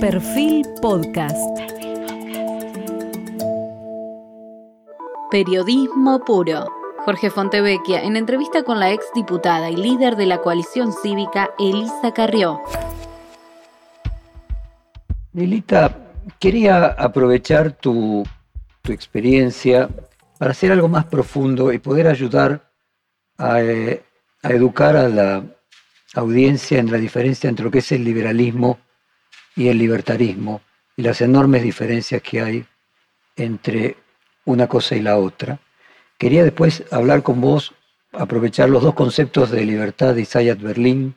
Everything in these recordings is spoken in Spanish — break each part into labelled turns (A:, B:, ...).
A: Perfil Podcast. Periodismo puro. Jorge Fontevecchia en entrevista con la exdiputada y líder de la coalición cívica Elisa Carrió.
B: Lilita, quería aprovechar tu, tu experiencia para hacer algo más profundo y poder ayudar a, eh, a educar a la audiencia en la diferencia entre lo que es el liberalismo y el libertarismo y las enormes diferencias que hay entre una cosa y la otra. Quería después hablar con vos, aprovechar los dos conceptos de libertad de Isaiah Berlin,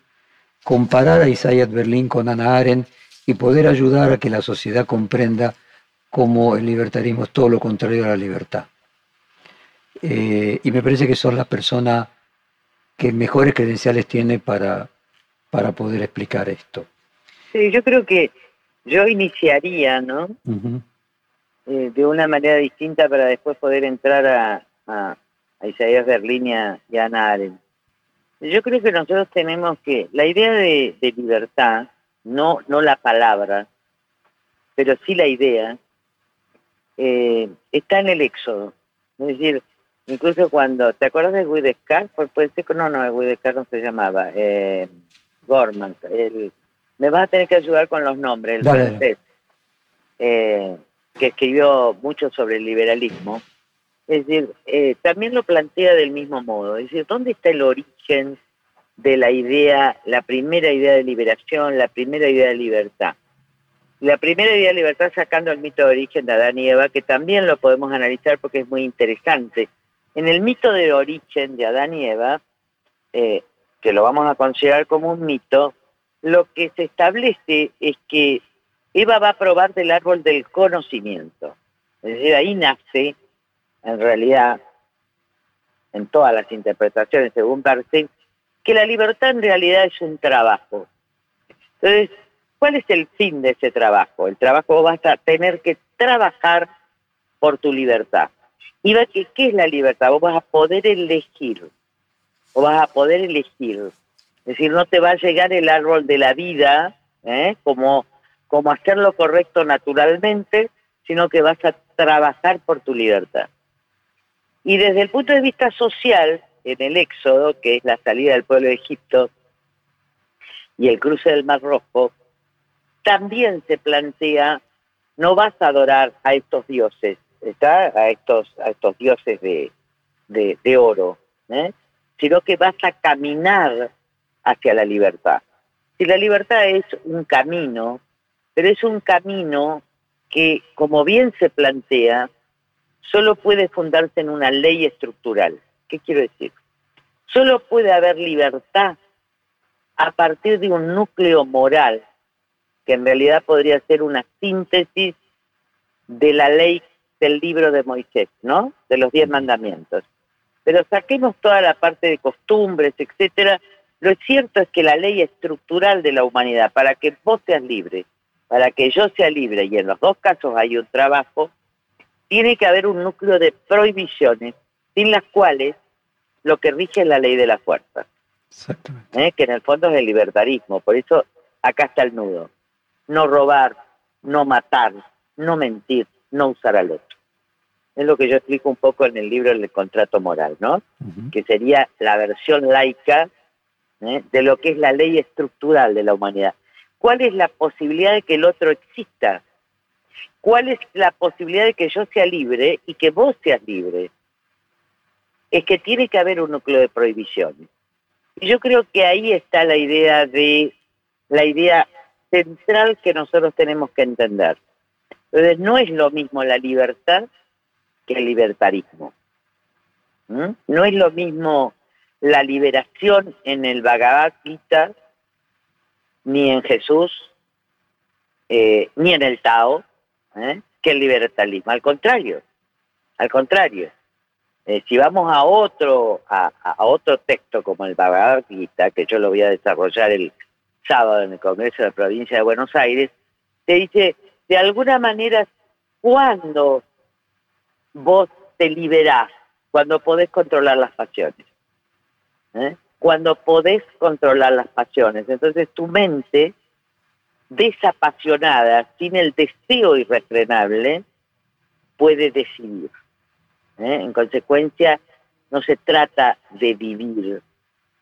B: comparar a Isaiah Berlin con Ana Arendt y poder ayudar a que la sociedad comprenda cómo el libertarismo es todo lo contrario a la libertad. Eh, y me parece que son las personas que mejores credenciales tiene para, para poder explicar esto.
C: Sí, yo creo que yo iniciaría, ¿no? Eh, de una manera distinta para después poder entrar a, a, a Isaías Berlín y a, Ana Arendt. Yo creo que nosotros tenemos que, la idea de, libertad, no, no la palabra, pero sí la idea, eh, está en el éxodo. Es decir, Incluso cuando, ¿te acuerdas de? Pues puede ser que no, no, Guy Descartes no se llamaba, eh, Gorman. El, me vas a tener que ayudar con los nombres, el francés, eh, que escribió mucho sobre el liberalismo. Es decir, eh, también lo plantea del mismo modo. Es decir, ¿dónde está el origen de la idea, la primera idea de liberación, la primera idea de libertad? La primera idea de libertad sacando el mito de origen de Adán y Eva, que también lo podemos analizar porque es muy interesante en el mito de origen de Adán y Eva, eh, que lo vamos a considerar como un mito, lo que se establece es que Eva va a probar del árbol del conocimiento. Es decir, ahí nace, en realidad, en todas las interpretaciones, según Barthes, que la libertad en realidad es un trabajo. Entonces, ¿cuál es el fin de ese trabajo? El trabajo va a tener que trabajar por tu libertad. Y va que, ¿qué es la libertad? Vos vas a poder elegir, o vas a poder elegir. Es decir, no te va a llegar el árbol de la vida, ¿eh? como, como hacer lo correcto naturalmente, sino que vas a trabajar por tu libertad. Y desde el punto de vista social, en el éxodo, que es la salida del pueblo de Egipto y el cruce del Mar Rojo, también se plantea, no vas a adorar a estos dioses, está a estos, a estos dioses de, de, oro, ¿eh? sino que vas a caminar hacia la libertad. Si la libertad es un camino, pero es un camino que, como bien se plantea, solo puede fundarse en una ley estructural. ¿Qué quiero decir? Solo puede haber libertad a partir de un núcleo moral, que en realidad podría ser una síntesis de la ley del libro de Moisés, ¿no? De los diez mandamientos. Pero saquemos toda la parte de costumbres, etcétera. Lo cierto es que la ley estructural de la humanidad, para que vos seas libre, para que yo sea libre, y en los dos casos hay un trabajo, tiene que haber un núcleo de prohibiciones, sin las cuales lo que rige es la ley de la fuerza. Exactamente. ¿Eh? Que en el fondo es el libertarismo. Por eso acá está el nudo. No robar, no matar, no mentir, no usar al otro. Es lo que yo explico un poco en el libro del contrato moral, ¿no? Que sería la versión laica de lo que es la ley estructural de la humanidad. ¿Cuál es la posibilidad de que el otro exista? ¿Cuál es la posibilidad de que yo sea libre y que vos seas libre? Es que tiene que haber un núcleo de prohibiciones. Y yo creo que ahí está la idea de la idea central que nosotros tenemos que entender. Entonces no es lo mismo la libertad que el libertarismo. ¿Mm? No es lo mismo la liberación en el Bhagavad Gita, ni en Jesús, eh, ni en el Tao, ¿eh? que el libertarismo. Al contrario, al contrario. Eh, si vamos a otro, a, a, otro texto como el Bhagavad Gita, que yo lo voy a desarrollar el sábado en el Congreso de la Provincia de Buenos Aires, te dice de alguna manera, cuando vos te liberás, cuando podés controlar las pasiones, ¿eh? cuando podés controlar las pasiones, entonces tu mente desapasionada, sin el deseo irrefrenable, puede decidir. ¿eh? En consecuencia, no se trata de vivir,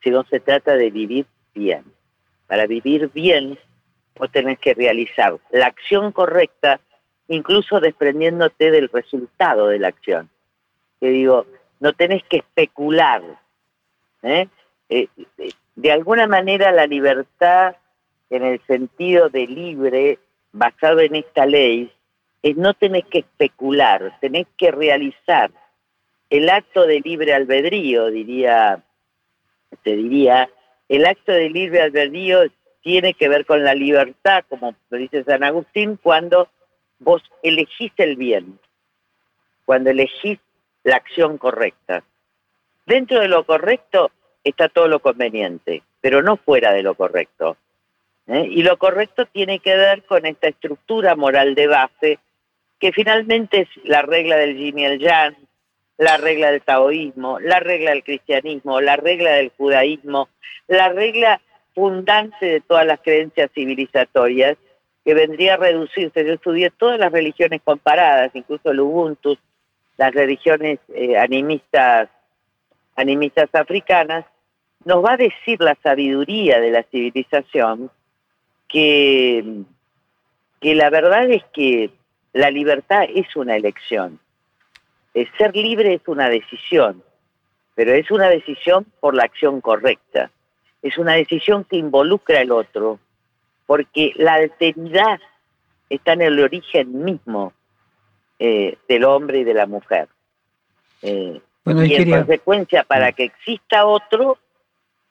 C: sino se trata de vivir bien. Para vivir bien, vos tenés que realizar la acción correcta, incluso desprendiéndote del resultado de la acción. Que digo, no tenés que especular. ¿Eh? Eh, de alguna manera la libertad en el sentido de libre, basado en esta ley, es no tenés que especular, tenés que realizar el acto de libre albedrío, diría, te diría, el acto de libre albedrío tiene que ver con la libertad, como dice San Agustín, cuando vos elegís el bien, cuando elegís la acción correcta. Dentro de lo correcto está todo lo conveniente, pero no fuera de lo correcto. ¿eh? Y lo correcto tiene que ver con esta estructura moral de base, que finalmente es la regla del yin y el yang, la regla del taoísmo, la regla del cristianismo, la regla del judaísmo, la regla fundante de todas las creencias civilizatorias, que vendría a reducirse. Yo estudié todas las religiones comparadas, incluso el Ubuntu, las religiones eh, animistas, animistas africanas, nos va a decir la sabiduría de la civilización que, que la verdad es que la libertad es una elección. El ser libre es una decisión, pero es una decisión por la acción correcta. Es una decisión que involucra al otro, porque la alteridad está en el origen mismo eh, del hombre y de la mujer. Eh, y en consecuencia, para que exista otro,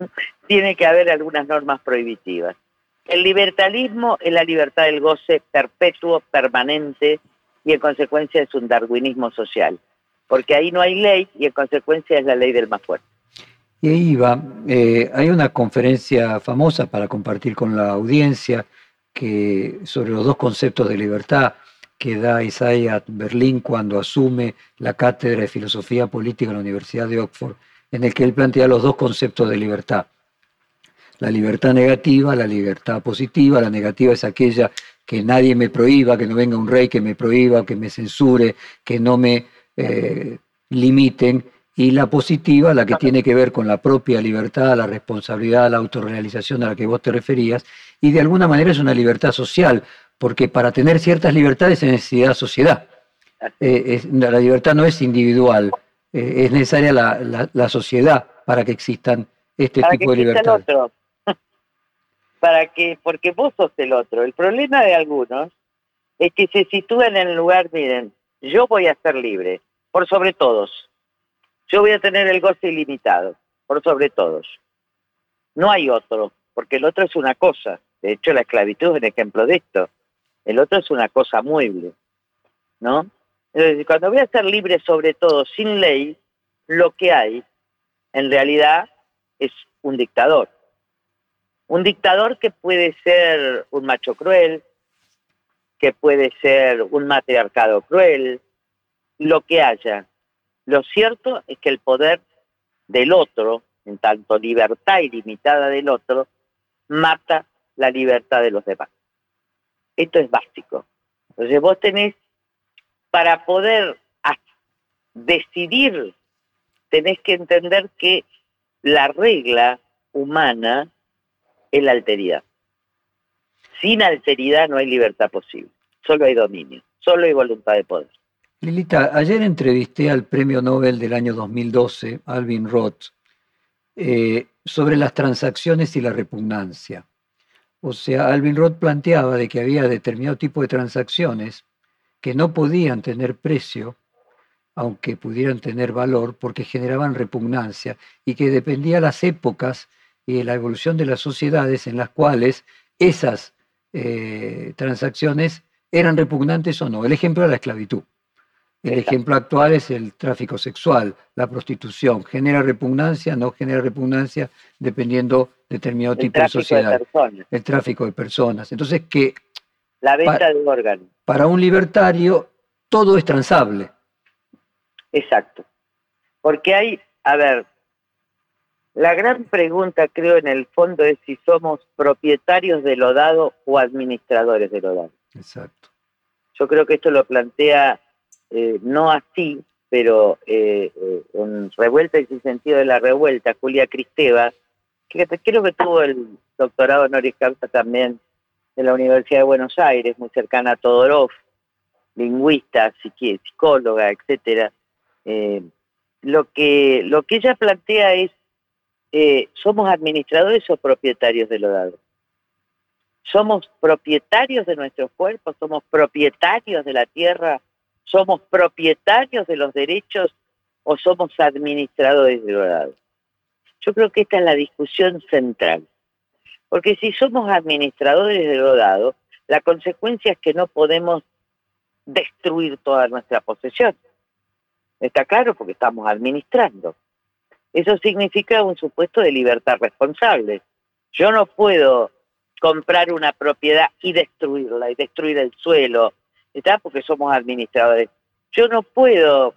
C: tiene que haber algunas normas prohibitivas. El libertarismo es la libertad del goce perpetuo, permanente, y en consecuencia es un darwinismo social, porque ahí no hay ley y en consecuencia es la ley del más fuerte.
B: Y ahí va, eh, hay una conferencia famosa para compartir con la audiencia que, sobre los dos conceptos de libertad que da Isaiah Berlín cuando asume la cátedra de filosofía política en la Universidad de Oxford, en el que él plantea los dos conceptos de libertad. La libertad negativa, la libertad positiva. La negativa es aquella que nadie me prohíba, que no venga un rey que me prohíba, que me censure, que no me eh, limiten. Y la positiva, la que tiene que ver con la propia libertad, la responsabilidad, la autorrealización a la que vos te referías. Y de alguna manera es una libertad social, porque para tener ciertas libertades se necesita sociedad. Eh, la libertad no es individual, eh, es necesaria la, sociedad para que existan este tipo de libertades.
C: para que, porque vos sos el otro. El problema de algunos es que se sitúan en el lugar, miren, yo voy a ser libre, por sobre todos. Yo voy a tener el goce ilimitado, por sobre todos. No hay otro, porque el otro es una cosa. De hecho, la esclavitud es un ejemplo de esto. El otro es una cosa mueble, ¿no? Entonces, cuando voy a ser libre sobre todo, sin ley, lo que hay, en realidad, es un dictador. Un dictador que puede ser un macho cruel, que puede ser un matriarcado cruel, lo que haya. Lo cierto es que el poder del otro, en tanto libertad ilimitada del otro, mata la libertad de los demás. Esto es básico. Entonces vos tenés, para poder decidir, tenés que entender que la regla humana es la alteridad. Sin alteridad no hay libertad posible, solo hay dominio, solo hay voluntad de poder.
B: Lilita, ayer entrevisté al premio Nobel del año 2012, Alvin Roth, eh, sobre las transacciones y la repugnancia. O sea, Alvin Roth planteaba de que había determinado tipo de transacciones que no podían tener precio, aunque pudieran tener valor, porque generaban repugnancia y que dependía las épocas y de la evolución de las sociedades en las cuales esas eh, transacciones eran repugnantes o no. El ejemplo era la esclavitud. El ejemplo actual es el tráfico sexual, la prostitución. ¿Genera repugnancia? ¿No genera repugnancia? Dependiendo de determinado tipo de sociedad. el tráfico de personas. Entonces, que.
C: La venta de órganos.
B: Para un libertario, todo es transable.
C: Exacto. Porque hay, a ver, La gran pregunta, creo, en el fondo es si somos propietarios de lo dado o administradores de lo dado.
B: Exacto.
C: Yo creo que esto lo plantea eh, no así, pero eh, eh, en Revuelta y sin sentido de la revuelta, Julia Cristeva, que creo que tuvo el doctorado honoris causa también de la Universidad de Buenos Aires, muy cercana a Todorov, lingüista, psicóloga, etcétera. lo que lo que ella plantea es somos administradores o propietarios de lo dado. Somos propietarios de nuestros cuerpos, somos propietarios de la tierra, somos propietarios de los derechos o somos administradores de lo dado. Yo creo que esta es la discusión central. Porque si somos administradores de lo dado, la consecuencia es que no podemos destruir toda nuestra posesión. ¿Está claro? Porque estamos administrando. Eso significa un supuesto de libertad responsable. Yo no puedo comprar una propiedad y destruirla, y destruir el suelo, ¿está? Porque somos administradores. Yo no puedo,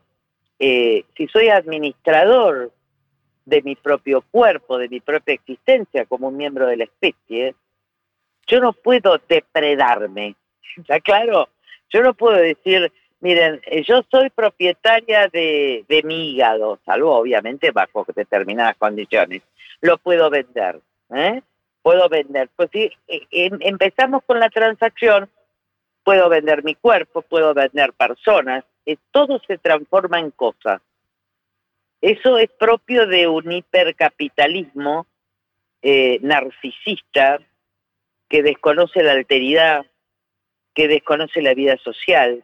C: eh, si soy administrador de mi propio cuerpo, de mi propia existencia como un miembro de la especie, yo no puedo depredarme, ¿está claro? Yo no puedo decir, miren, eh, yo soy propietaria de, de mi hígado, salvo obviamente bajo determinadas condiciones, lo puedo vender, ¿eh? puedo vender. Pues si e, em, empezamos con la transacción, puedo vender mi cuerpo, puedo vender personas, eh, todo se transforma en cosas. Eso es propio de un hipercapitalismo eh, narcisista que desconoce la alteridad, que desconoce la vida social,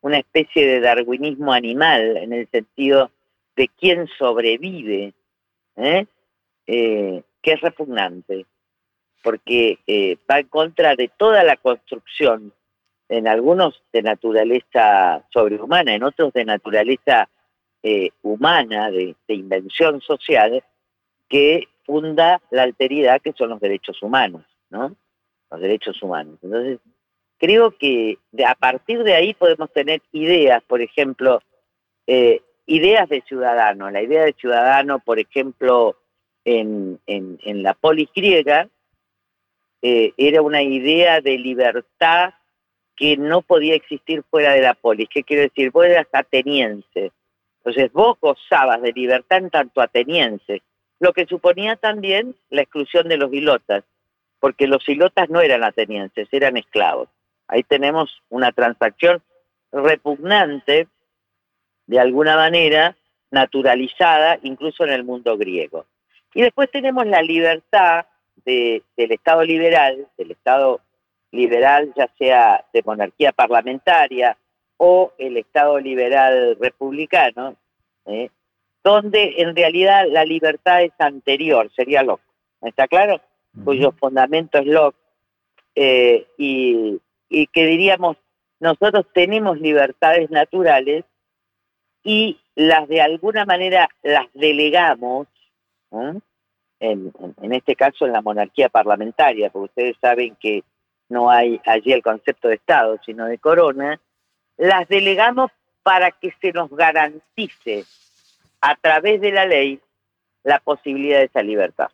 C: una especie de darwinismo animal en el sentido de quién sobrevive. ¿eh? que es repugnante, porque va en contra de toda la construcción, en algunos de naturaleza sobrehumana, en otros de naturaleza eh, humana, de, invención social, que funda la alteridad que son los derechos humanos, ¿no? Los derechos humanos. Entonces, creo que a partir de ahí podemos tener ideas, por ejemplo, eh, ideas de ciudadano. La idea de ciudadano, por ejemplo, en, la polis griega eh, era una idea de libertad que no podía existir fuera de la polis. ¿Qué quiero decir? Vos eras ateniense. Entonces vos gozabas de libertad en tanto ateniense, lo que suponía también la exclusión de los hilotas, porque los hilotas no eran atenienses, eran esclavos. Ahí tenemos una transacción repugnante, de alguna manera, naturalizada, incluso en el mundo griego. Y después tenemos la libertad del Estado liberal, del Estado liberal ya sea de monarquía parlamentaria o el Estado liberal republicano, ¿eh? donde en realidad la libertad es anterior, sería Locke, ¿está claro? Cuyo fundamento es Locke, eh, y, y que diríamos, nosotros tenemos libertades naturales y las de alguna manera las delegamos en, este caso en la monarquía parlamentaria, porque ustedes saben que no hay allí el concepto de Estado, sino de corona, las delegamos para que se nos garantice a través de la ley la posibilidad de esa libertad.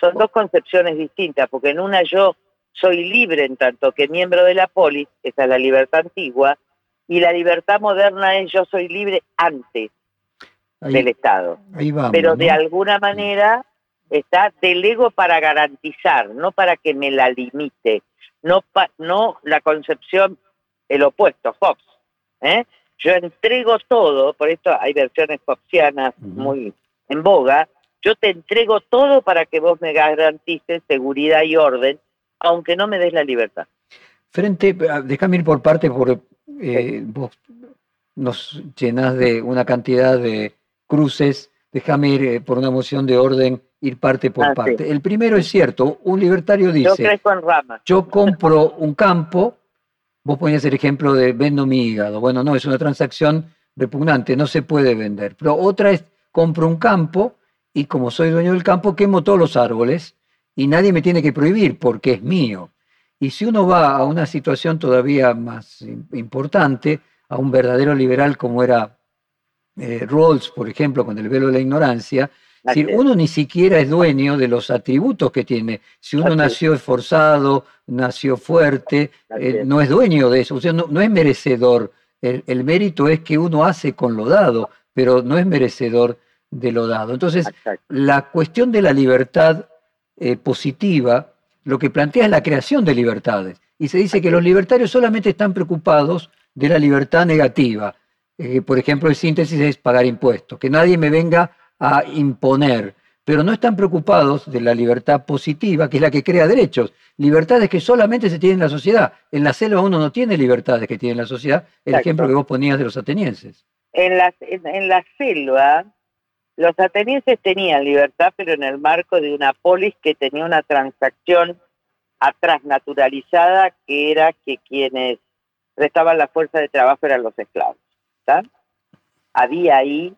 C: Son dos concepciones distintas, porque en una yo soy libre en tanto que miembro de la polis, esa es la libertad antigua, y la libertad moderna es yo soy libre antes del Estado. Pero de alguna manera está delego para garantizar, no para que me la limite, no, no la concepción, el opuesto, Fox. ¿eh? Yo entrego todo, por esto hay versiones foxianas muy en boga, yo te entrego todo para que vos me garantices seguridad y orden, aunque no me des la libertad.
B: Frente, déjame ir por parte, por eh, vos nos llenas de una cantidad de cruces, déjame ir eh, por una moción de orden, ir parte por ah, parte. El primero es cierto, un libertario dice, yo, compro un campo, vos ponías el ejemplo de vendo mi hígado, bueno, no, es una transacción repugnante, no se puede vender, pero otra es, compro un campo y como soy dueño del campo, quemo todos los árboles y nadie me tiene que prohibir porque es mío. Y si uno va a una situación todavía más importante, a un verdadero liberal como era eh, Rawls, por ejemplo, con el velo de la ignorancia, uno ni siquiera es dueño de los atributos que tiene. Si uno nació esforzado, nació fuerte, eh, no es dueño de eso, o sea, no, es merecedor. El, mérito es que uno hace con lo dado, pero no es merecedor de lo dado. Entonces, la cuestión de la libertad eh, positiva lo que plantea es la creación de libertades. Y se dice que los libertarios solamente están preocupados de la libertad negativa. Eh, por ejemplo, el síntesis es pagar impuestos, que nadie me venga a imponer, pero no están preocupados de la libertad positiva, que es la que crea derechos. Libertades que solamente se tienen en la sociedad. En la selva uno no tiene libertades que tiene la sociedad, el ejemplo que vos ponías de los atenienses.
C: En la, en la selva los atenienses tenían libertad, pero en el marco de una polis que tenía una transacción atrás naturalizada, que era que quienes prestaban la fuerza de trabajo eran los esclavos. Había ahí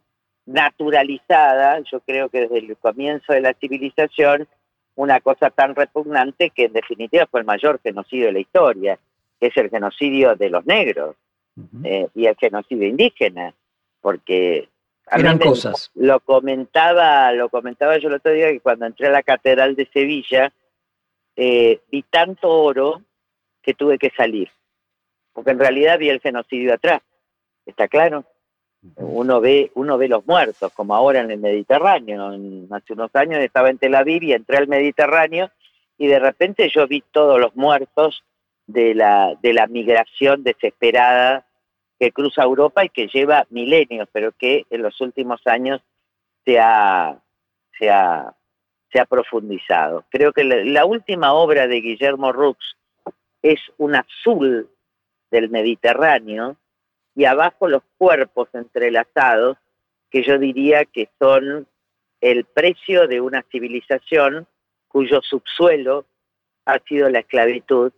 C: naturalizada, yo creo que desde el comienzo de la civilización, una cosa tan repugnante que en definitiva fue el mayor genocidio de la historia, que es el genocidio de los negros eh, y el genocidio indígena, porque
B: eran cosas.
C: Lo comentaba, lo comentaba yo el otro día que cuando entré a la catedral de Sevilla eh, vi tanto oro que tuve que salir, porque en realidad vi el genocidio atrás. Está claro. Uno ve, uno ve los muertos, como ahora en el Mediterráneo. hace unos años estaba en Tel Aviv y entré al Mediterráneo y de repente yo vi todos los muertos de la, de la migración desesperada que cruza Europa y que lleva milenios, pero que en los últimos años se ha, se ha, profundizado. Creo que la, última obra de Guillermo Rux es un azul del Mediterráneo y abajo los cuerpos entrelazados que yo diría que son el precio de una civilización cuyo subsuelo ha sido la esclavitud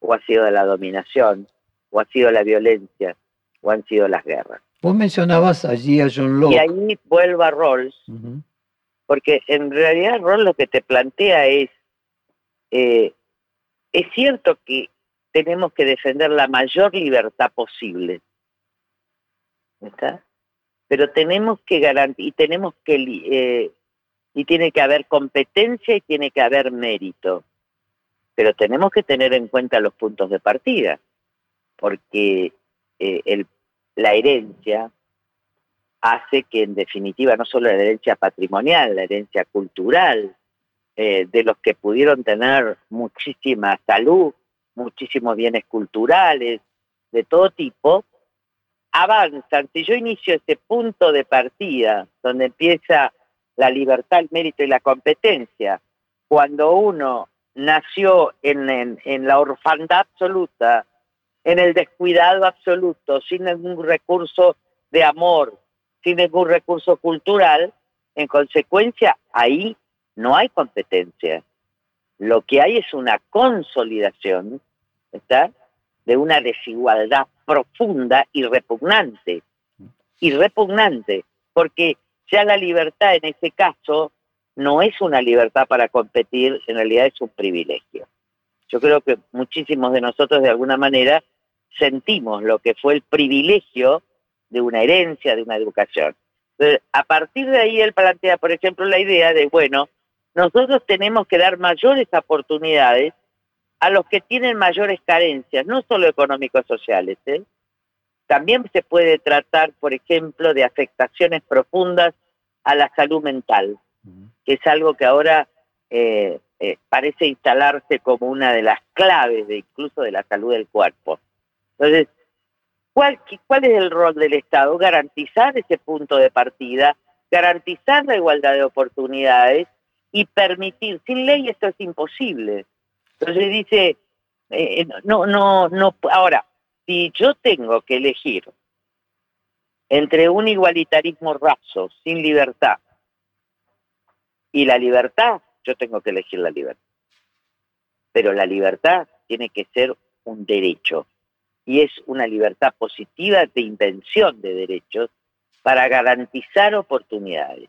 C: o ha sido la dominación o ha sido la violencia o han sido las guerras.
B: Vos mencionabas allí a John Locke.
C: Y ahí vuelvo a Rawls, porque en realidad Rawls lo que te plantea es, eh, es cierto que tenemos que defender la mayor libertad posible, ¿está? Pero tenemos que garantizar, y tenemos que, eh, y tiene que haber competencia y tiene que haber mérito, pero tenemos que tener en cuenta los puntos de partida, porque eh, la herencia hace que en definitiva no solo la herencia patrimonial, la herencia cultural, eh, de los que pudieron tener muchísima salud, muchísimos bienes culturales, de todo tipo, avanzan. Si yo inicio ese punto de partida, donde empieza la libertad, el mérito y la competencia, cuando uno nació en la orfandad absoluta, en el descuidado absoluto, sin ningún recurso de amor, sin ningún recurso cultural, en consecuencia ahí no hay competencia. Lo que hay es una consolidación ¿está? De una desigualdad profunda y repugnante. Y repugnante, porque ya la libertad en ese caso no es una libertad para competir, en realidad es un privilegio. Yo creo que muchísimos de nosotros de alguna manera sentimos lo que fue el privilegio de una herencia, de una educación. a partir de ahí él plantea, por ejemplo, la idea de, bueno, nosotros tenemos que dar mayores oportunidades a los que tienen mayores carencias, no solo económicos sociales. ¿eh? También se puede tratar, por ejemplo, de afectaciones profundas a la salud mental, que es algo que ahora eh, eh, parece instalarse como una de las claves de incluso de la salud del cuerpo. Entonces, ¿cuál, ¿cuál es el rol del Estado? Garantizar ese punto de partida, garantizar la igualdad de oportunidades y permitir, sin ley esto es imposible. Entonces dice, eh, no, no, no, ahora, si yo tengo que elegir entre un igualitarismo raso, sin libertad, y la libertad, yo tengo que elegir la libertad. Pero la libertad tiene que ser un derecho, y es una libertad positiva de invención de derechos para garantizar oportunidades.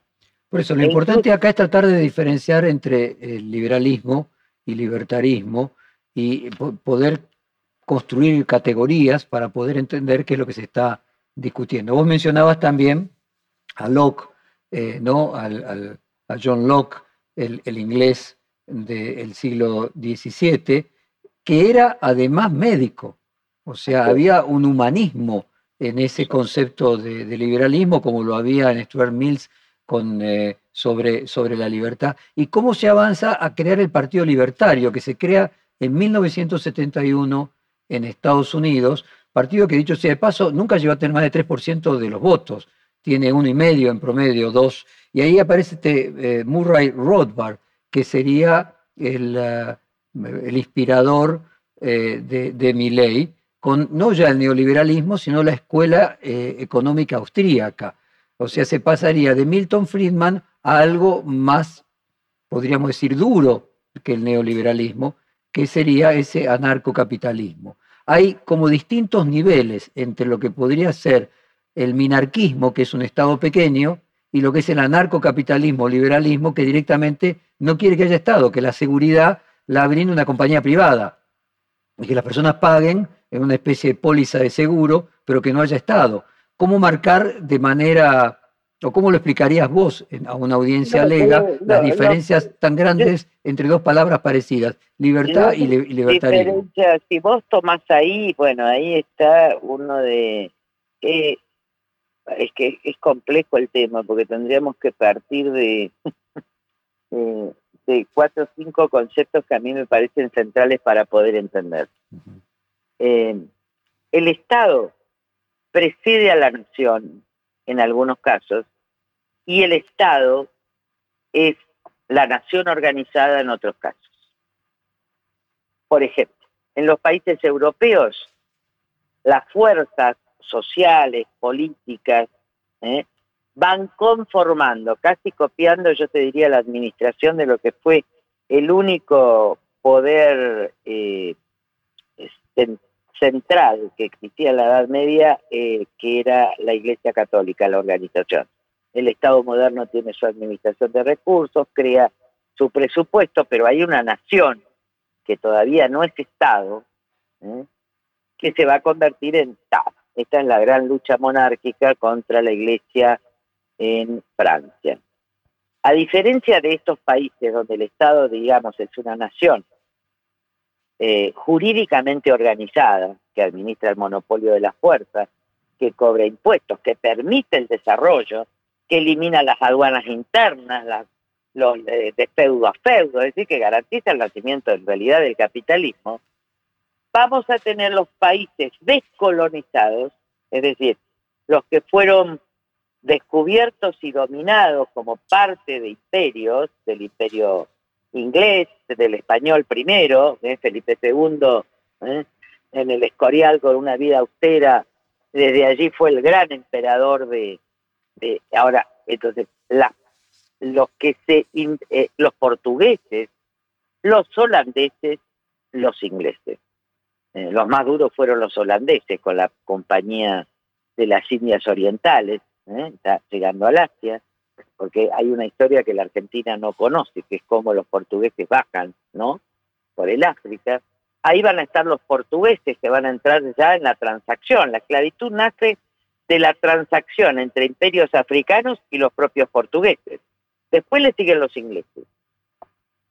B: Por eso, lo importante acá es tratar de diferenciar entre el liberalismo y libertarismo y poder construir categorías para poder entender qué es lo que se está discutiendo. Vos mencionabas también a Locke, eh, ¿no? al, a John Locke, el, inglés del siglo XVII, que era además médico. O sea, había un humanismo en ese concepto de, liberalismo, como lo había en Stuart Mills con, eh, sobre, sobre la libertad. Y cómo se avanza a crear el Partido Libertario, que se crea en 1971 en Estados Unidos, partido que dicho sea de paso, nunca llegó a tener más de 3% de los votos, tiene uno y medio en promedio, dos, y ahí aparece este eh, Murray Rothbard, que sería el, eh, el inspirador de, de Milley, con no ya el neoliberalismo, sino la escuela económica austríaca. O sea, se pasaría de Milton Friedman a algo más, podríamos decir, duro que el neoliberalismo, que sería ese anarcocapitalismo. Hay como distintos niveles entre lo que podría ser el minarquismo, que es un Estado pequeño, y lo que es el anarcocapitalismo, liberalismo, que directamente no quiere que haya Estado, que la seguridad la brinde una compañía privada, y que las personas paguen en una especie de póliza de seguro, pero que no haya Estado. ¿Cómo marcar de manera ¿O cómo lo explicarías vos a una audiencia alega las diferencias tan grandes entre dos palabras parecidas, libertad y, libertarismo?
C: Si vos tomás ahí, bueno, ahí está uno de... Eh, es que es complejo el tema, porque tendríamos que partir de, de cuatro o cinco conceptos que a mí me parecen centrales para poder entender. Eh, el Estado precede a la nación en algunos casos, y el Estado es la nación organizada en otros casos. Por ejemplo, en los países europeos, las fuerzas sociales, políticas, ¿eh? van conformando, casi copiando, yo te diría, la administración de lo que fue el único poder eh, central que existía en la Edad Media, eh, que era la Iglesia Católica, la organización. El Estado moderno tiene su administración de recursos, crea su presupuesto, pero hay una nación que todavía no es Estado, ¿eh? que se va a convertir en Estado. Esta es la gran lucha monárquica contra la Iglesia en Francia. A diferencia de estos países donde el Estado, digamos, es una nación eh, jurídicamente organizada, que administra el monopolio de las fuerzas, que cobra impuestos, que permite el desarrollo, que elimina las aduanas internas, los de, feudo a feudo, es decir, que garantiza el nacimiento en realidad del capitalismo, vamos a tener los países descolonizados, es decir, los que fueron descubiertos y dominados como parte de imperios, del imperio inglés, del español primero, ¿eh? Felipe II, ¿eh? en el Escorial con una vida austera, desde allí fue el gran emperador de, ahora, entonces, los que se, eh, los portugueses, los holandeses, los ingleses. los más duros fueron los holandeses con la compañía de las Indias Orientales, está llegando al Asia porque hay una historia que la Argentina no conoce, que es cómo los portugueses bajan, ¿no? Por el África. Ahí van a estar los portugueses que van a entrar ya en la transacción. La esclavitud nace de la transacción entre imperios africanos y los propios portugueses. Después le siguen los ingleses.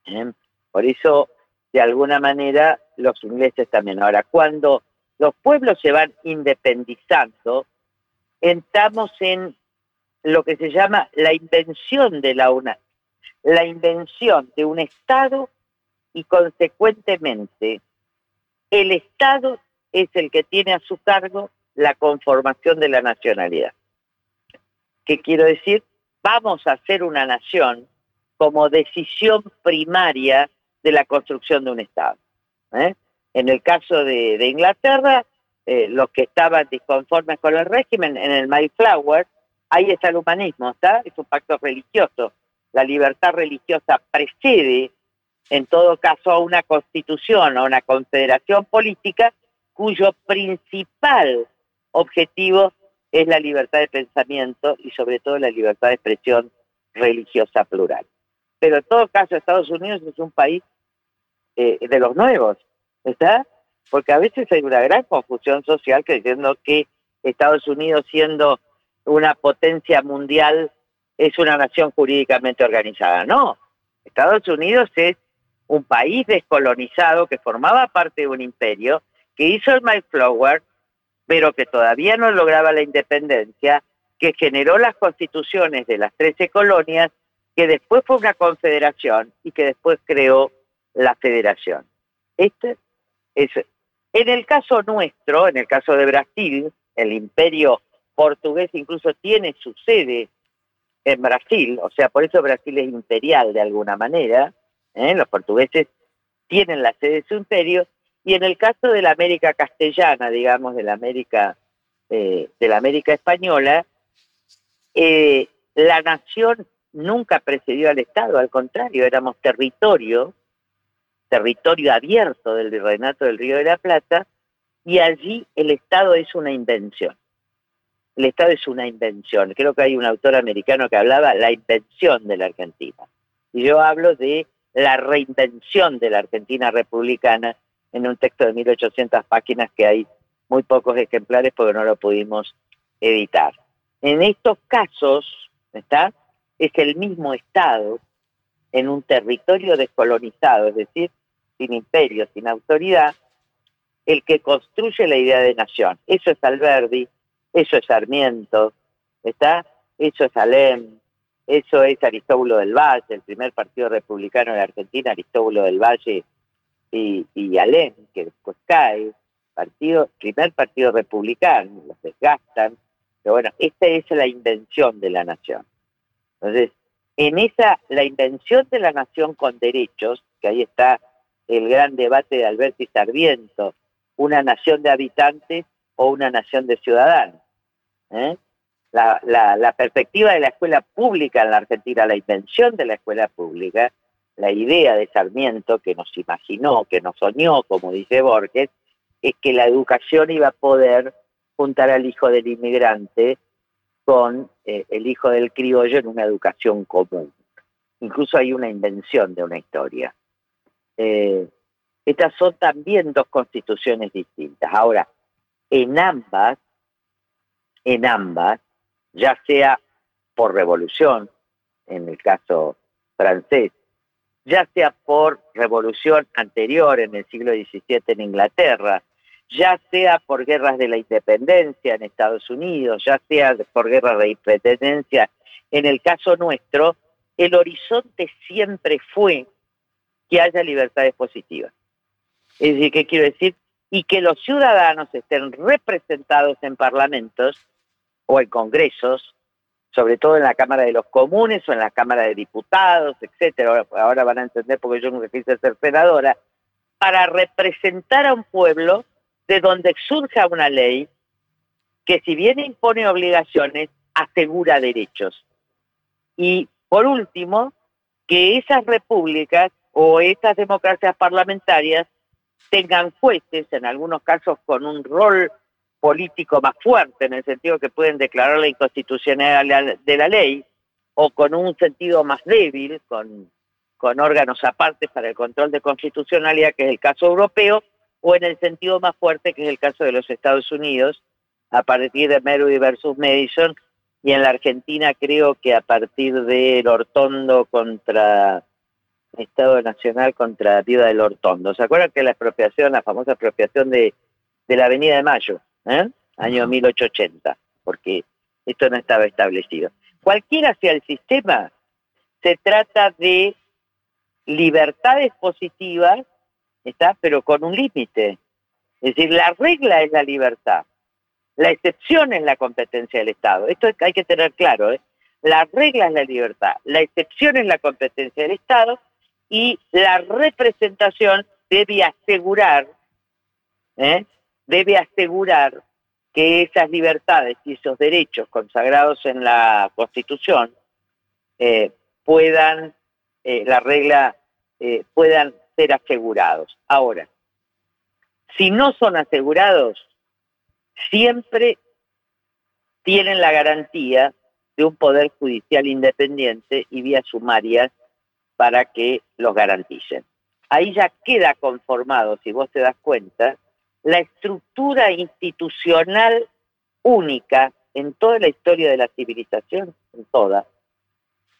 C: ¿Eh? Por eso, de alguna manera, los ingleses también. Ahora, cuando los pueblos se van independizando, entramos en lo que se llama la invención de la UNA, la invención de un Estado y consecuentemente el Estado es el que tiene a su cargo la conformación de la nacionalidad. ¿Qué quiero decir? Vamos a ser una nación como decisión primaria de la construcción de un Estado. ¿eh? En el caso de, Inglaterra, eh, los que estaban disconformes con el régimen, en el Mayflower, ahí está el humanismo, ¿está? Es un pacto religioso. La libertad religiosa precede, en todo caso, a una constitución, a una confederación política cuyo principal objetivo es la libertad de pensamiento y sobre todo la libertad de expresión religiosa plural. Pero en todo caso, Estados Unidos es un país eh, de los nuevos, ¿está? Porque a veces hay una gran confusión social creyendo que Estados Unidos siendo una potencia mundial es una nación jurídicamente organizada. No, Estados Unidos es un país descolonizado que formaba parte de un imperio, que hizo el Mayflower, pero que todavía no lograba la independencia, que generó las constituciones de las 13 colonias, que después fue una confederación y que después creó la federación. Este es, en el caso nuestro, en el caso de Brasil, el imperio portugués incluso tiene su sede en Brasil, o sea, por eso Brasil es imperial de alguna manera, ¿eh? los portugueses tienen la sede de su imperio, y en el caso de la América castellana, digamos, de la América, eh, de la América española, eh, la nación nunca precedió al Estado, al contrario, éramos territorio, territorio abierto del virreinato del Río de la Plata, y allí el Estado es una invención el Estado es una invención. Creo que hay un autor americano que hablaba la invención de la Argentina. Y yo hablo de la reinvención de la Argentina republicana en un texto de 1800 páginas que hay muy pocos ejemplares porque no lo pudimos editar. En estos casos, ¿está? Es el mismo Estado en un territorio descolonizado, es decir, sin imperio, sin autoridad, el que construye la idea de nación. Eso es Alberdi, eso es Sarmiento, ¿está? Eso es Alem, eso es Aristóbulo del Valle, el primer partido republicano de Argentina, Aristóbulo del Valle y, y Alem, que después cae, partido, primer partido republicano, los desgastan, pero bueno, esta es la invención de la nación. Entonces, en esa, la invención de la nación con derechos, que ahí está el gran debate de Alberto y Sarmiento, una nación de habitantes o una nación de ciudadanos. ¿eh? La, perspectiva de la escuela pública en la Argentina, la invención de la escuela pública, la idea de Sarmiento que nos imaginó, que nos soñó, como dice Borges, es que la educación iba a poder juntar al hijo del inmigrante con eh, el hijo del criollo en una educación común. Incluso hay una invención de una historia. Eh, estas son también dos constituciones distintas. Ahora, en ambas, en ambas, ya sea por revolución, en el caso francés, ya sea por revolución anterior en el siglo XVII en Inglaterra, ya sea por guerras de la independencia en Estados Unidos, ya sea por guerras de independencia, en el caso nuestro, el horizonte siempre fue que haya libertades positivas. Es decir, ¿qué quiero decir? Y que los ciudadanos estén representados en parlamentos o en congresos, sobre todo en la Cámara de los Comunes o en la Cámara de Diputados, etcétera. Ahora van a entender porque yo me quise ser senadora, para representar a un pueblo de donde surja una ley que si bien impone obligaciones, asegura derechos. Y por último, que esas repúblicas o esas democracias parlamentarias tengan jueces, en algunos casos con un rol político más fuerte, en el sentido que pueden declarar la inconstitucionalidad de la ley, o con un sentido más débil, con, con órganos aparte para el control de constitucionalidad, que es el caso europeo, o en el sentido más fuerte, que es el caso de los Estados Unidos, a partir de Merudi versus Madison, y en la Argentina creo que a partir de Ortondo contra Estado Nacional contra Viva del Hortondo. ¿Se acuerdan que la expropiación, la famosa expropiación de, la Avenida de Mayo, ¿eh? año 1880? Porque esto no estaba establecido. Cualquiera sea el sistema, se trata de libertades positivas, ¿está? pero con un límite. Es decir, la regla es la libertad, la excepción es la competencia del Estado. Esto hay que tener claro. ¿eh? La regla es la libertad, la excepción es la competencia del Estado y la representación debe asegurar, ¿eh? debe asegurar que esas libertades y esos derechos consagrados en la Constitución eh, puedan, eh, la regla, puedan ser asegurados. Ahora, si no son asegurados, siempre tienen la garantía de un poder judicial independiente y vías sumarias para que los garanticen. Ahí ya queda conformado, si vos te das cuenta, la estructura institucional única en toda la historia de la civilización, en toda,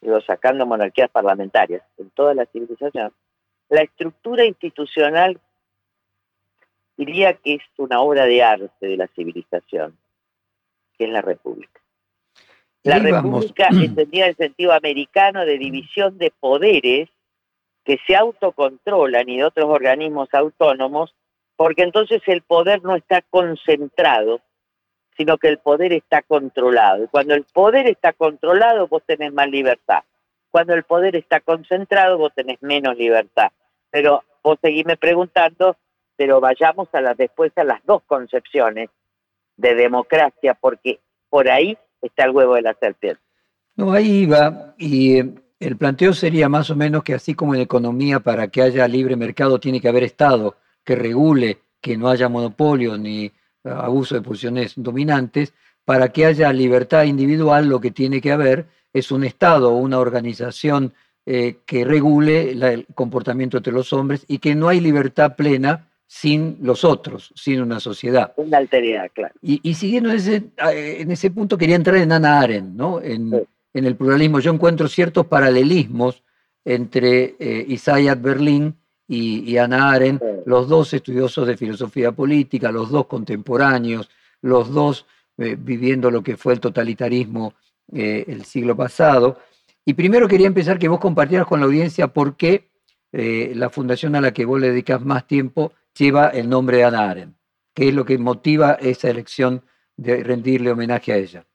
C: digo, sacando monarquías parlamentarias, en toda la civilización, la estructura institucional diría que es una obra de arte de la civilización, que es la república. La república entendía el sentido americano de división de poderes que se autocontrolan y de otros organismos autónomos, porque entonces el poder no está concentrado, sino que el poder está controlado. Y cuando el poder está controlado, vos tenés más libertad. Cuando el poder está concentrado, vos tenés menos libertad. Pero vos seguime preguntando, pero vayamos a las después a las dos concepciones de democracia, porque por ahí está el huevo de la serpiente.
B: No, ahí va, y eh, el planteo sería más o menos que así como en economía, para que haya libre mercado, tiene que haber Estado que regule que no haya monopolio ni abuso de posiciones dominantes, para que haya libertad individual lo que tiene que haber es un Estado una organización eh, que regule el comportamiento entre los hombres y que no hay libertad plena sin los otros, sin una sociedad.
C: Una alteridad, claro.
B: Y, siguiendo ese, en ese punto quería entrar en Ana Arendt, ¿no? en, el pluralismo. Yo encuentro ciertos paralelismos entre eh, Isaiah Berlin y, Ana Arendt, los dos estudiosos de filosofía política, los dos contemporáneos, los dos eh, viviendo lo que fue el totalitarismo eh, el siglo pasado. Y primero quería empezar que vos compartieras con la audiencia por qué eh, la fundación a la que vos le dedicas más tiempo lleva el nombre de Ana Arendt. ¿Qué es lo que motiva esa elección de rendirle homenaje a ella?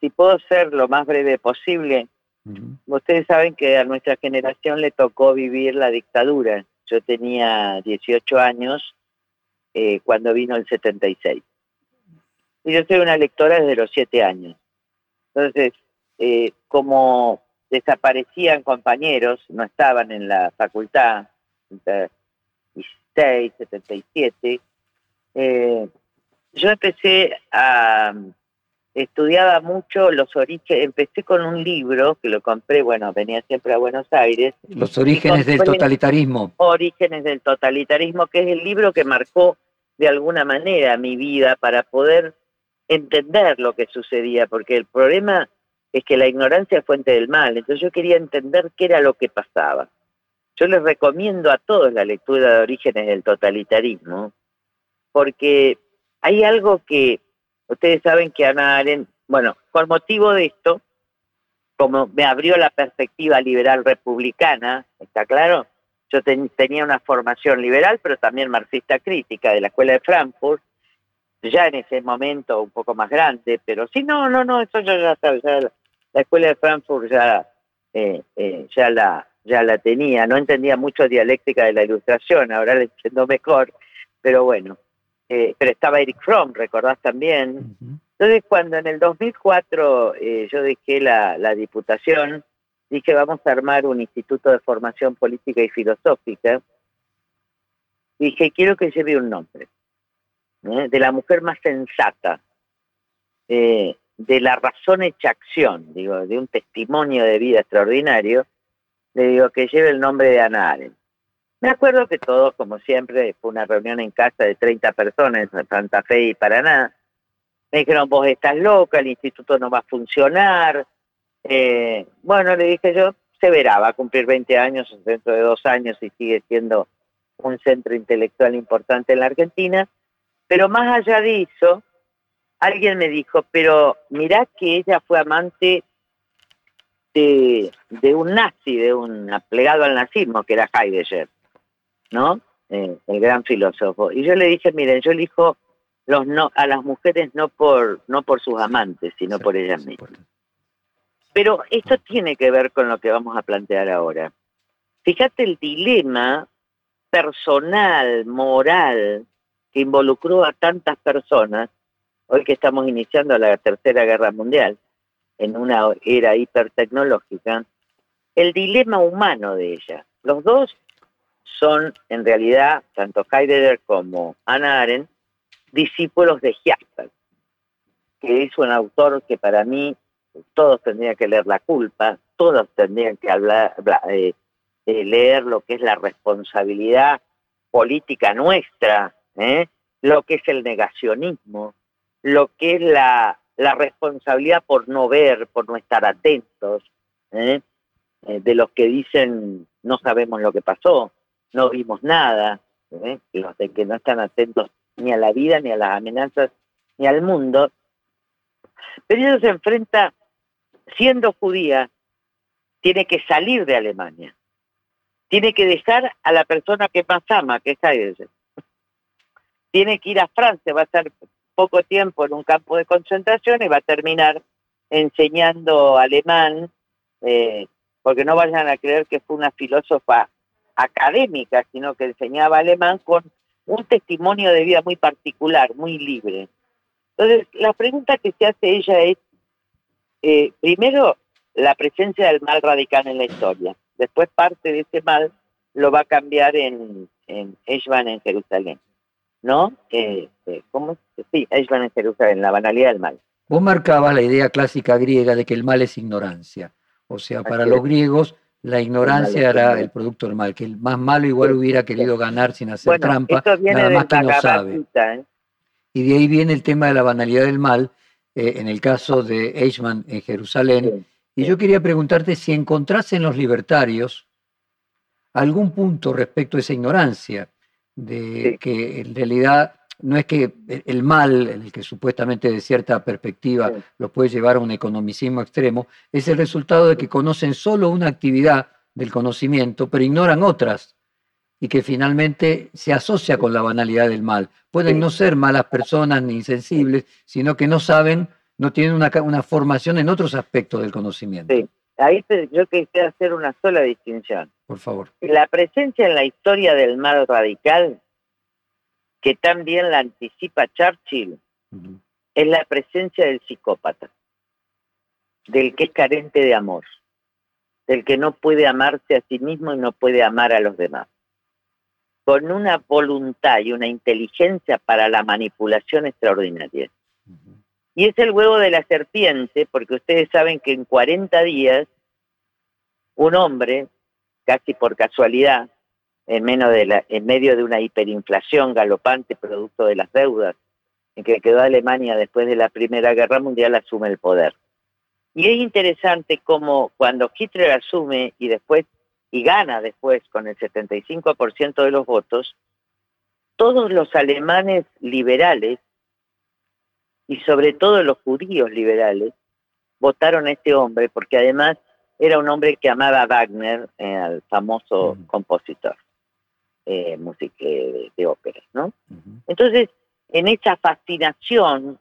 C: Si puedo ser lo más breve posible, Ustedes saben que a nuestra generación le tocó vivir la dictadura. Yo tenía 18 años eh, cuando vino el 76. Y yo soy una lectora desde los 7 años. Entonces, eh, como desaparecían compañeros, no estaban en la facultad, 76, 77, eh, yo empecé a estudiaba mucho los orígenes, empecé con un libro que lo compré, bueno, venía siempre a Buenos Aires.
B: Los orígenes del totalitarismo.
C: Orígenes del totalitarismo, que es el libro que marcó de alguna manera mi vida para poder entender lo que sucedía, porque el problema es que la ignorancia es fuente del mal, entonces yo quería entender qué era lo que pasaba. Yo les recomiendo a todos la lectura de orígenes del totalitarismo, porque hay algo que Ustedes saben que Ana Arendt, bueno, con motivo de esto, como me abrió la perspectiva liberal republicana, ¿está claro? Yo tenía una formación liberal, pero también marxista crítica de la Escuela de Frankfurt, ya en ese momento un poco más grande, pero sí, no, no, no, eso yo ya sabía, la, Escuela de Frankfurt ya, eh, eh, ya, la, ya la tenía, no entendía mucho dialéctica de la ilustración, ahora la entiendo mejor, pero bueno, eh, pero estaba Eric Fromm, recordás también. Entonces, cuando en el 2004 eh, yo dejé la, diputación, dije, vamos a armar un instituto de formación política y filosófica. Dije, quiero que lleve un nombre, ¿eh? de la mujer más sensata, de la razón hecha acción, digo, de un testimonio de vida extraordinario, le digo que lleve el nombre de Ana Arendt. Me acuerdo que todos, como siempre, fue una reunión en casa de 30 personas en Santa Fe y Paraná. Me dijeron, vos estás loca, el instituto no va a funcionar. Eh, bueno, le dije yo, se verá, va a cumplir 20 años dentro de dos años y sigue siendo un centro intelectual importante en la Argentina. Pero más allá de eso, alguien me dijo, pero mirá que ella fue amante de, de un nazi, de un aplegado al nazismo, que era Heidegger. ¿no? Eh, el gran filósofo. Y yo le dije, miren, yo elijo los no, a las mujeres no por, no por sus amantes, sino por ellas mismas. Pero esto tiene que ver con lo que vamos a plantear ahora. Fíjate el dilema personal, moral, que involucró a tantas personas, hoy que estamos iniciando la Tercera Guerra Mundial, en una era hipertecnológica, el dilema humano de ella. Los dos son en realidad, tanto Heidegger como Hannah Arendt, discípulos de Husserl, que es un autor que para mí todos tendrían que leer La culpa, todos tendrían que eh, eh, leer lo que es la responsabilidad política nuestra, ¿eh? lo que es el negacionismo, lo que es la, la responsabilidad por no ver, por no estar atentos, ¿eh? Eh, de los que dicen no sabemos lo que pasó, no vimos nada, ¿eh? los de que no están atentos ni a la vida, ni a las amenazas, ni al mundo. Pero ella se enfrenta, siendo judía, tiene que salir de Alemania, tiene que dejar a la persona que más ama, que es Heidegger. Tiene que ir a Francia, va a estar poco tiempo en un campo de concentración y va a terminar enseñando alemán, eh, porque no vayan a creer que fue una filósofa académica, sino que enseñaba alemán con un testimonio de vida muy particular, muy libre. Entonces, la pregunta que se hace ella es, eh, primero, la presencia del mal radical en la historia. Después parte de ese mal lo va a cambiar en, en en Jerusalén. ¿No? Eh, eh, ¿Cómo? Sí, Eichmann en Jerusalén, la banalidad del mal.
B: Vos marcabas la idea clásica griega de que el mal es ignorancia. O sea, para los griegos la ignorancia era el producto del mal, que el más malo igual hubiera querido ganar sin hacer trampa, nada más que no sabe. ¿eh? Y de ahí viene el tema de la banalidad del mal, eh, en el caso de Eichmann en Jerusalén. y yo quería preguntarte si encontrás en los libertarios algún punto respecto a esa ignorancia, de que en realidad no es que el mal, el que supuestamente de cierta perspectiva lo puede llevar a un economicismo extremo, es el resultado de que conocen solo una actividad del conocimiento, pero ignoran otras, y que finalmente se asocia con la banalidad del mal. Pueden no ser malas personas ni insensibles, sino que no saben, no tienen una, una formación en otros aspectos del conocimiento.
C: Sí, ahí yo quisiera hacer una sola distinción.
B: Por favor.
C: La presencia en la historia del mal radical que también la anticipa Churchill, es la presencia del psicópata, del que es carente de amor, del que no puede amarse a sí mismo y no puede amar a los demás, con una voluntad y una inteligencia para la manipulación extraordinaria. Y es el huevo de la serpiente, porque ustedes saben que en 40 días un hombre, casi por casualidad, en, menos de la, en medio de una hiperinflación galopante producto de las deudas en que quedó Alemania después de la Primera Guerra Mundial, asume el poder. Y es interesante cómo cuando Hitler asume y después y gana después con el 75% de los votos, todos los alemanes liberales y sobre todo los judíos liberales votaron a este hombre porque además era un hombre que amaba a Wagner, eh, famoso compositor eh, música de, ópera, ¿no? Entonces, en esa fascinación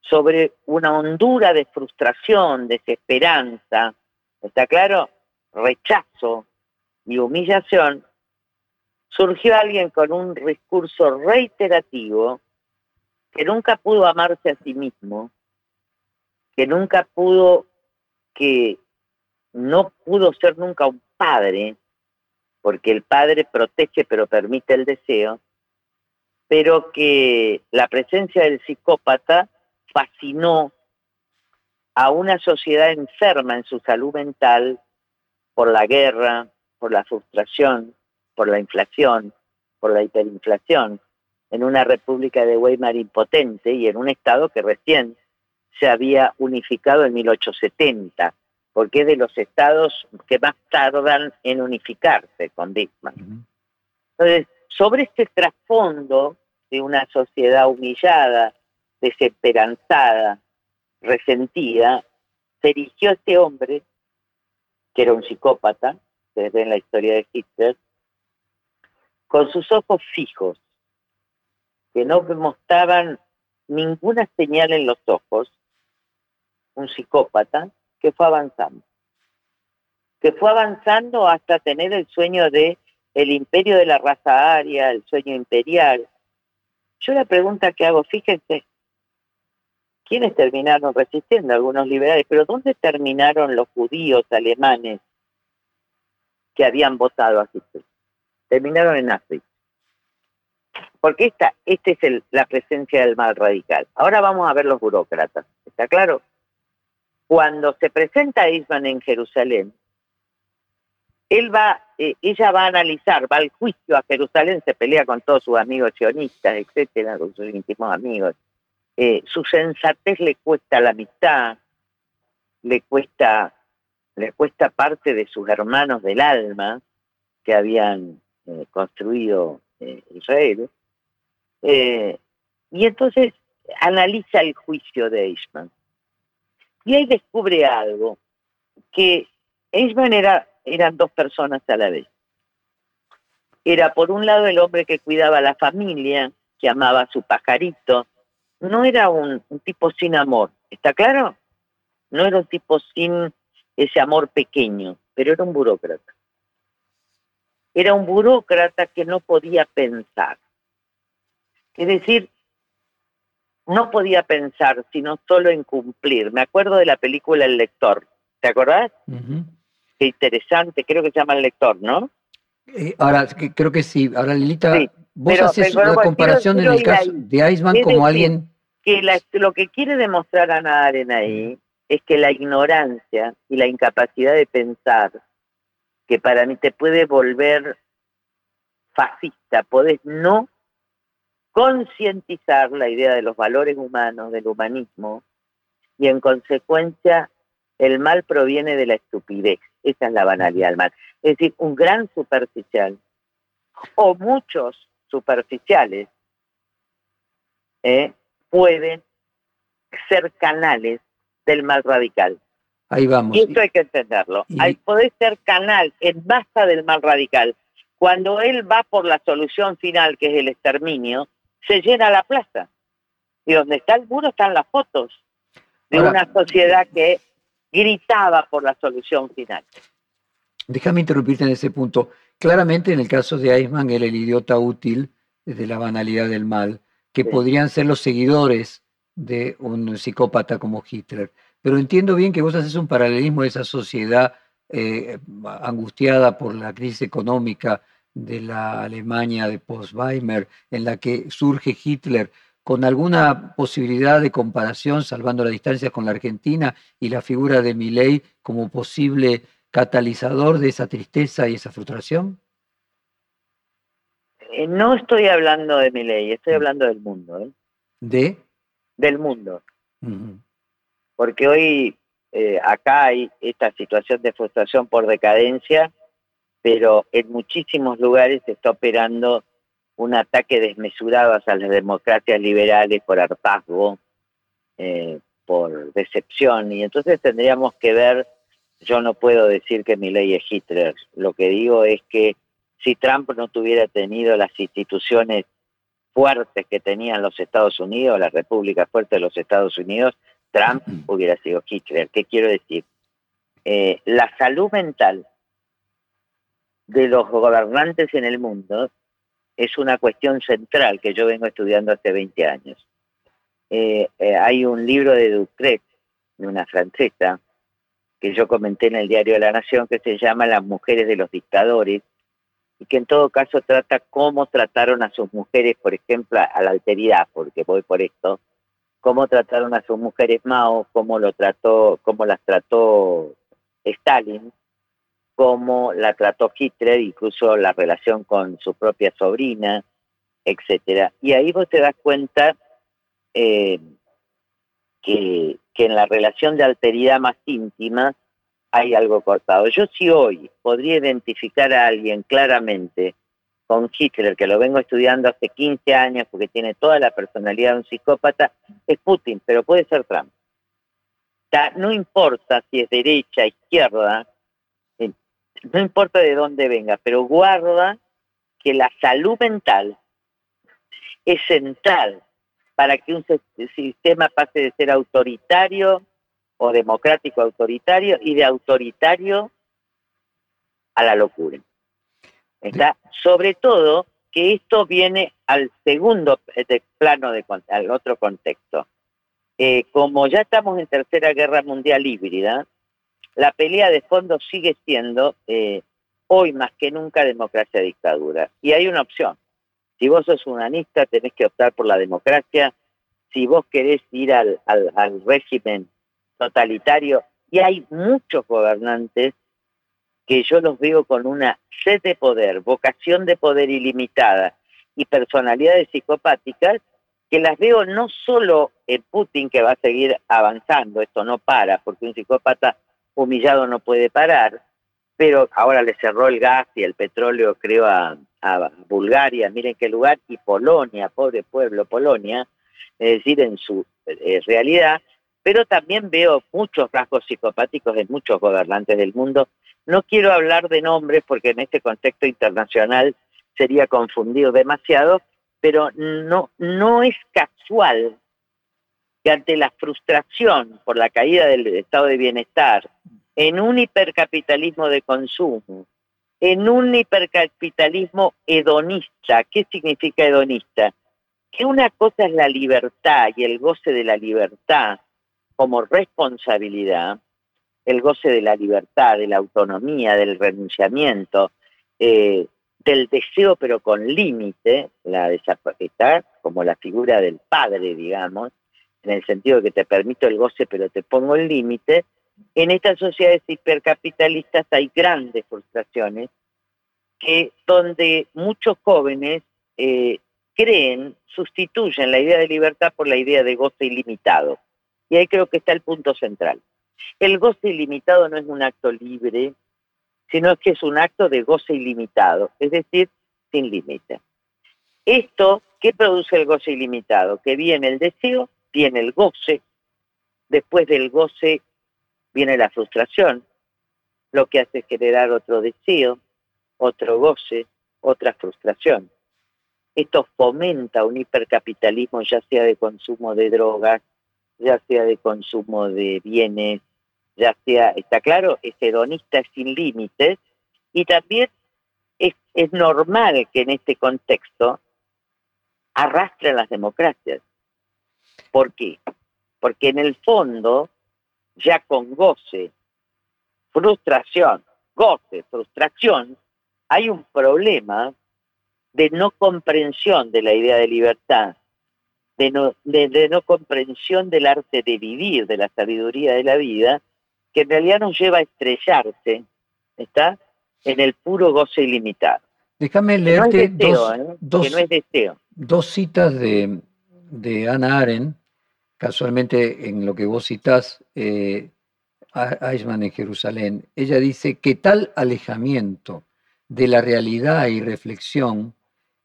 C: sobre una hondura de frustración, desesperanza, ¿está claro? Rechazo y humillación, surgió alguien con un discurso reiterativo que nunca pudo amarse a sí mismo, que nunca pudo, que no pudo ser nunca un padre, porque el padre protege pero permite el deseo, pero que la presencia del psicópata fascinó a una sociedad enferma en su salud mental por la guerra, por la frustración, por la inflación, por la hiperinflación, en una república de Weimar impotente y en un Estado que recién se había unificado en 1870 porque es de los estados que más tardan en unificarse con Bismarck. Entonces, sobre este trasfondo de una sociedad humillada, desesperanzada, resentida, se erigió este hombre, que era un psicópata, se ve en la historia de Hitler, con sus ojos fijos, que no mostraban ninguna señal en los ojos, un psicópata, que fue avanzando. Que fue avanzando hasta tener el sueño de el imperio de la raza aria, el sueño imperial. Yo la pregunta que hago, fíjense, ¿quiénes terminaron resistiendo? Algunos liberales, pero ¿dónde terminaron los judíos alemanes que habían votado a Hitler? Terminaron en África. Porque esta, esta es la presencia del mal radical. Ahora vamos a ver los burócratas. ¿Está claro? cuando se presenta Isman en Jerusalén, él va, eh, ella va a analizar, va al juicio a Jerusalén, se pelea con todos sus amigos sionistas, etcétera, con sus íntimos amigos. Eh, su sensatez le cuesta la mitad, le cuesta les cuesta parte de sus hermanos del alma que habían eh, construido eh, Israel. Eh, y entonces analiza el juicio de Eichmann. Y ahí descubre algo, que Eichmann era, eran dos personas a la vez. Era por un lado el hombre que cuidaba a la familia, que amaba a su pajarito. No era un tipo sin amor, ¿está claro? No era un tipo sin ese amor pequeño, pero era un burócrata. Era un burócrata que no podía pensar. Es decir, no podía pensar sino solo en cumplir. Me acuerdo de la película El Lector. ¿Te acordás? Qué interesante, creo que se llama El Lector, ¿no?
B: Eh, ahora, creo que sí. Ahora, Lilita, vos haces una comparación en el caso de Iceman como alguien...
C: Que lo que quiere demostrar Ana Aren ahí es que la ignorancia y la incapacidad de pensar, que para mí te puede volver fascista, podés no concientizar la idea de los valores humanos, del humanismo, y en consecuencia el mal proviene de la estupidez, esa es la banalidad del mal. Es decir, un gran superficial, o muchos superficiales, ¿eh? pueden ser canales del mal radical.
B: Ahí vamos.
C: Y esto hay que entenderlo. Hay, poder ser canal en base del mal radical. Cuando él va por la solución final, que es el exterminio, se llena la plaza. Y donde está el muro están las fotos de una sociedad que gritaba por la solución final.
B: Déjame interrumpirte en ese punto. Claramente en el caso de Eichmann era el idiota útil desde la banalidad del mal, que podrían ser los seguidores de un psicópata como Hitler. Pero entiendo bien que vos haces un paralelismo de esa sociedad eh, angustiada por la crisis económica de la Alemania de post-Weimar, en la que surge Hitler, con alguna posibilidad de comparación, salvando la distancia con la Argentina y la figura de Milley como posible catalizador de esa tristeza y esa frustración?
C: Eh, no estoy hablando de Milley, estoy mm. hablando del mundo. ¿eh?
B: ¿De?
C: del mundo. Porque hoy eh, acá hay esta situación de frustración por decadencia, pero en muchísimos lugares se está operando un ataque desmesurado hacia las democracias liberales por hartazgo, eh, por decepción, y entonces tendríamos que ver, yo no puedo decir que mi ley es Hitler, lo que digo es que si Trump no tuviera tenido las instituciones fuertes que tenían los Estados Unidos, la República fuerte de los Estados Unidos, Trump hubiera sido Hitler. ¿Qué quiero decir? Eh, la salud mental de los gobernantes en el mundo es una cuestión central que yo vengo estudiando hace 20 años. Eh, eh, hay un libro de Ducret, de una francesa, que yo comenté en el Diario la Nación, que se llama Las mujeres de los dictadores, y que en todo caso trata cómo trataron a sus mujeres, por ejemplo, a la alteridad, porque voy por esto, cómo trataron a sus mujeres Mao, cómo lo trató, cómo las trató Stalin, cómo la trató Hitler, incluso la relación con su propia sobrina, etcétera. Y ahí vos te das cuenta eh, que, que en la relación de alteridad más íntima hay algo cortado. Yo si hoy podría identificar a alguien claramente con Hitler, que lo vengo estudiando hace 15 años porque tiene toda la personalidad de un psicópata, es Putin, pero puede ser Trump. no importa si es derecha, izquierda, no importa de dónde venga, pero guarda que la salud mental es central para que un sistema pase de ser autoritario o democrático autoritario y de autoritario a la locura. Está sobre todo que esto viene al segundo plano de al otro contexto. Eh, como ya estamos en tercera guerra mundial híbrida, la pelea de fondo sigue siendo eh, hoy más que nunca democracia dictadura. Y hay una opción. Si vos sos humanista, tenés que optar por la democracia. Si vos querés ir al, al, al régimen totalitario y hay muchos gobernantes que yo los veo con una sed de poder, vocación de poder ilimitada y personalidades psicopáticas que las veo no solo en Putin que va a seguir avanzando, esto no para, porque un psicópata humillado no puede parar, pero ahora le cerró el gas y el petróleo, creo, a, Bulgaria, miren qué lugar, y Polonia, pobre pueblo, Polonia, es decir, en su eh, realidad, pero también veo muchos rasgos psicopáticos en muchos gobernantes del mundo. No quiero hablar de nombres porque en este contexto internacional sería confundido demasiado, pero no, no es casual que ante la frustración por la caída del estado de bienestar, en un hipercapitalismo de consumo, en un hipercapitalismo hedonista, ¿qué significa hedonista? Que una cosa es la libertad y el goce de la libertad como responsabilidad, el goce de la libertad, de la autonomía, del renunciamiento, eh, del deseo pero con límite, la está como la figura del padre, digamos, en el sentido de que te permito el goce pero te pongo el límite, en estas sociedades hipercapitalistas hay grandes frustraciones que donde muchos jóvenes eh, creen, sustituyen la idea de libertad por la idea de goce ilimitado. Y ahí creo que está el punto central. El goce ilimitado no es un acto libre, sino que es un acto de goce ilimitado, es decir, sin límite. Esto, ¿qué produce el goce ilimitado? Que viene el deseo, viene el goce, después del goce viene la frustración, lo que hace generar otro deseo, otro goce, otra frustración. Esto fomenta un hipercapitalismo ya sea de consumo de drogas, ya sea de consumo de bienes, ya sea, está claro, es hedonista sin límites y también es, es normal que en este contexto arrastre las democracias. ¿Por qué? Porque en el fondo, ya con goce, frustración, goce, frustración, hay un problema de no comprensión de la idea de libertad, de no, de no comprensión del arte de vivir, de la sabiduría de la vida, que en realidad nos lleva a estrellarse, ¿está? En el puro goce ilimitado.
B: Déjame leerte dos, ¿eh? dos, citas de, de Ana Aren, casualmente en lo que vos citás, eh, Eichmann en Jerusalén. Ella dice que tal alejamiento de la realidad y reflexión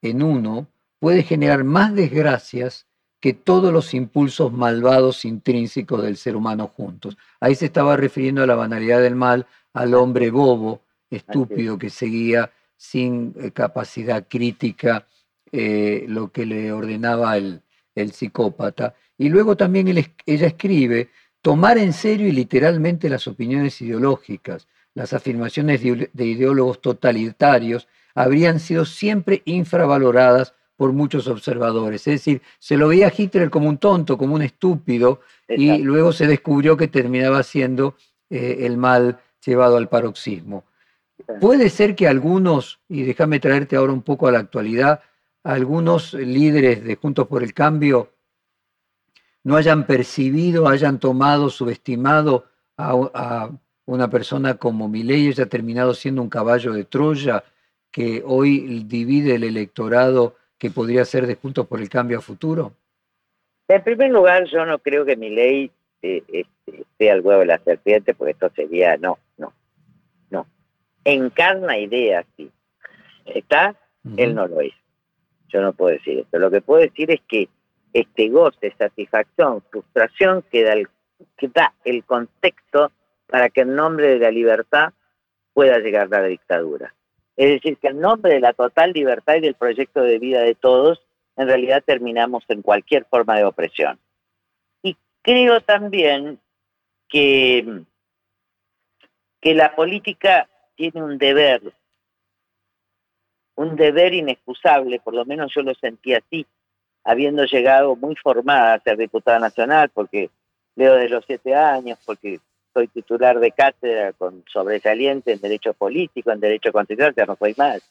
B: en uno puede generar más desgracias que todos los impulsos malvados intrínsecos del ser humano juntos. Ahí se estaba refiriendo a la banalidad del mal, al hombre bobo, estúpido, que seguía sin eh, capacidad crítica eh, lo que le ordenaba el, psicópata. Y luego también ella escribe, tomar en serio y literalmente las opiniones ideológicas, las afirmaciones de ideólogos totalitarios habrían sido siempre infravaloradas por muchos observadores. Es decir, se lo veía a Hitler como un tonto, como un estúpido, y luego se descubrió que terminaba siendo eh, el mal llevado al paroxismo. Puede ser que algunos, y déjame traerte ahora un poco a la actualidad, algunos líderes de Juntos por el Cambio no hayan percibido, hayan tomado, subestimado a, una persona como Milei, haya terminado siendo un caballo de Troya que hoy divide el electorado que podría ser de Juntos por el Cambio a futuro?
C: En primer lugar, yo no creo que mi ley eh, este, sea el huevo de la serpiente, porque esto sería, no, no, no. Encarna ideas, sí. ¿Está? Él no lo es. Yo no puedo decir esto. Lo que puedo decir es que este goce, satisfacción, frustración que da el, que da el contexto para que en nombre de la libertad pueda llegar la dictadura. Es decir, que en nombre de la total libertad y del proyecto de vida de todos, en realidad terminamos en cualquier forma de opresión. Y creo también que, que la política tiene un deber, un deber inexcusable, por lo menos yo lo sentí así, habiendo llegado muy formada a ser diputada nacional, porque leo de los siete años, porque soy titular de cátedra con sobresaliente en Derecho Político, en Derecho Constitucional, ya no soy más.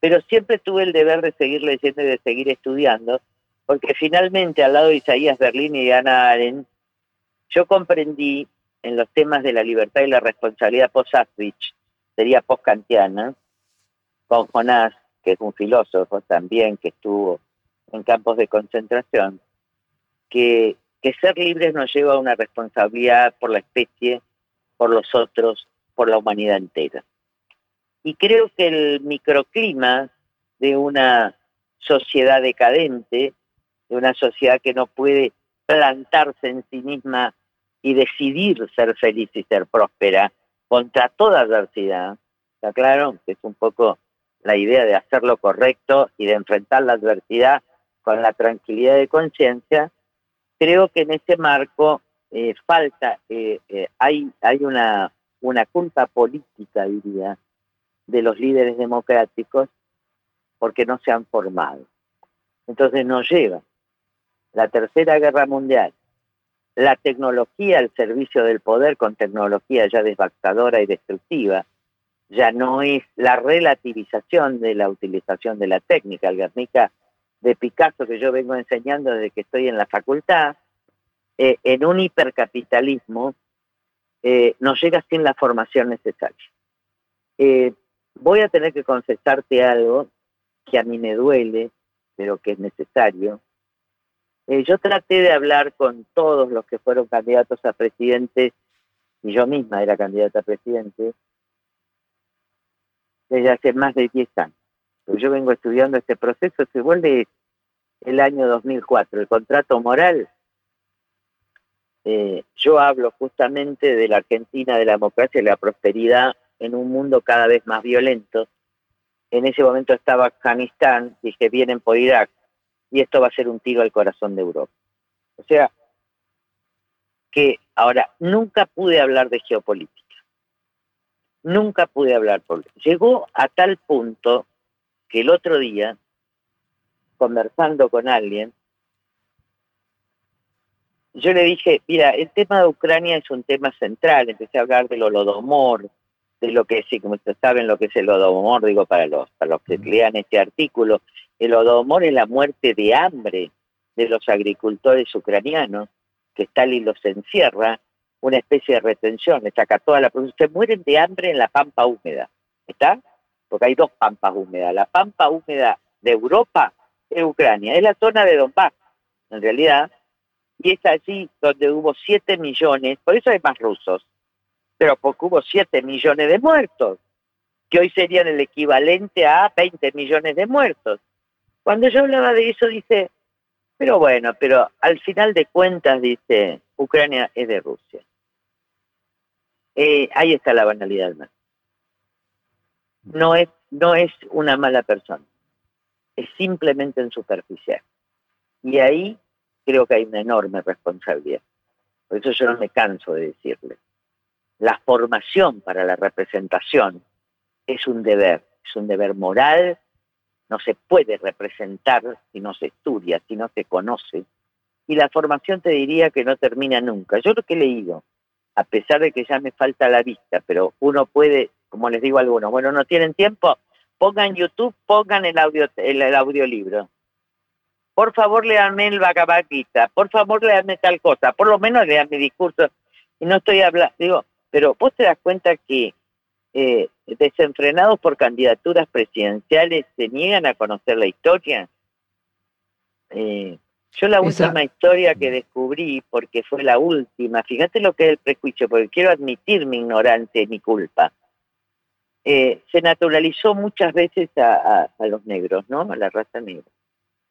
C: Pero siempre tuve el deber de seguir leyendo y de seguir estudiando, porque finalmente al lado de Isaías Berlín y Ana Arendt, yo comprendí en los temas de la libertad y la responsabilidad post-Auschwitz, sería post-kantiana, con Jonás, que es un filósofo también que estuvo en campos de concentración, que ser libres nos lleva a una responsabilidad por la especie por los otros, por la humanidad entera. Y creo que el microclima de una sociedad decadente, de una sociedad que no puede plantarse en sí misma y decidir ser feliz y ser próspera contra toda adversidad, está claro que es un poco la idea de hacer lo correcto y de enfrentar la adversidad con la tranquilidad de conciencia, creo que en ese marco eh, falta, eh, eh, hay, hay una, una culpa política, diría, de los líderes democráticos porque no se han formado. Entonces nos lleva la Tercera Guerra Mundial, la tecnología al servicio del poder con tecnología ya devastadora y destructiva, ya no es la relativización de la utilización de la técnica. El Guernica de Picasso que yo vengo enseñando desde que estoy en la facultad, eh, en un hipercapitalismo, eh, nos llega sin la formación necesaria. Eh, voy a tener que confesarte algo que a mí me duele, pero que es necesario. yo traté de hablar con todos los que fueron candidatos a presidente, y yo misma era candidata a presidente, desde hace más de 10 años. Yo vengo estudiando este proceso, se vuelve el año 2004, el contrato moral. Eh, yo hablo justamente de la Argentina, de la democracia y la prosperidad en un mundo cada vez más violento. En ese momento estaba Afganistán, dije, vienen por Irak, y esto va a ser un tiro al corazón de Europa. O sea, que ahora nunca pude hablar de geopolítica nunca pude hablar por Llegó a tal punto que el otro día, conversando con alguien, yo le dije, mira, el tema de Ucrania es un tema central, empecé a hablar del holodomor, de lo que sí, como ustedes saben lo que es el holodomor, digo para los, para los que lean este artículo, el holodomor es la muerte de hambre de los agricultores ucranianos, que Stalin los encierra una especie de retención, le saca toda la producción. Se mueren de hambre en la pampa húmeda, ¿está? Porque hay dos pampas húmedas. La pampa húmeda de Europa es Ucrania, es la zona de Donbass, en realidad, y es allí donde hubo 7 millones, por eso hay más rusos, pero porque hubo 7 millones de muertos, que hoy serían el equivalente a 20 millones de muertos. Cuando yo hablaba de eso, dice, pero bueno, pero al final de cuentas, dice, Ucrania es de Rusia. Eh, ahí está la banalidad del No es, no es una mala persona, es simplemente en superficial. Y ahí creo que hay una enorme responsabilidad. Por eso yo no me canso de decirle. La formación para la representación es un deber, es un deber moral, no se puede representar si no se estudia, si no se conoce. Y la formación te diría que no termina nunca. Yo lo que he leído a pesar de que ya me falta la vista, pero uno puede, como les digo a algunos, bueno, no tienen tiempo, pongan YouTube, pongan el, audio, el, audiolibro. Por favor, leanme el Bhagavad por favor, leanme tal cosa, por lo menos lean mi discurso. Y no estoy hablando, digo, pero vos te das cuenta que eh, desenfrenados por candidaturas presidenciales se niegan a conocer la historia. Eh, yo la última historia que descubrí, porque fue la última, fíjate lo que es el prejuicio, porque quiero admitir mi ignorancia y mi culpa. Eh, se naturalizó muchas veces a, los negros, ¿no? A la raza negra.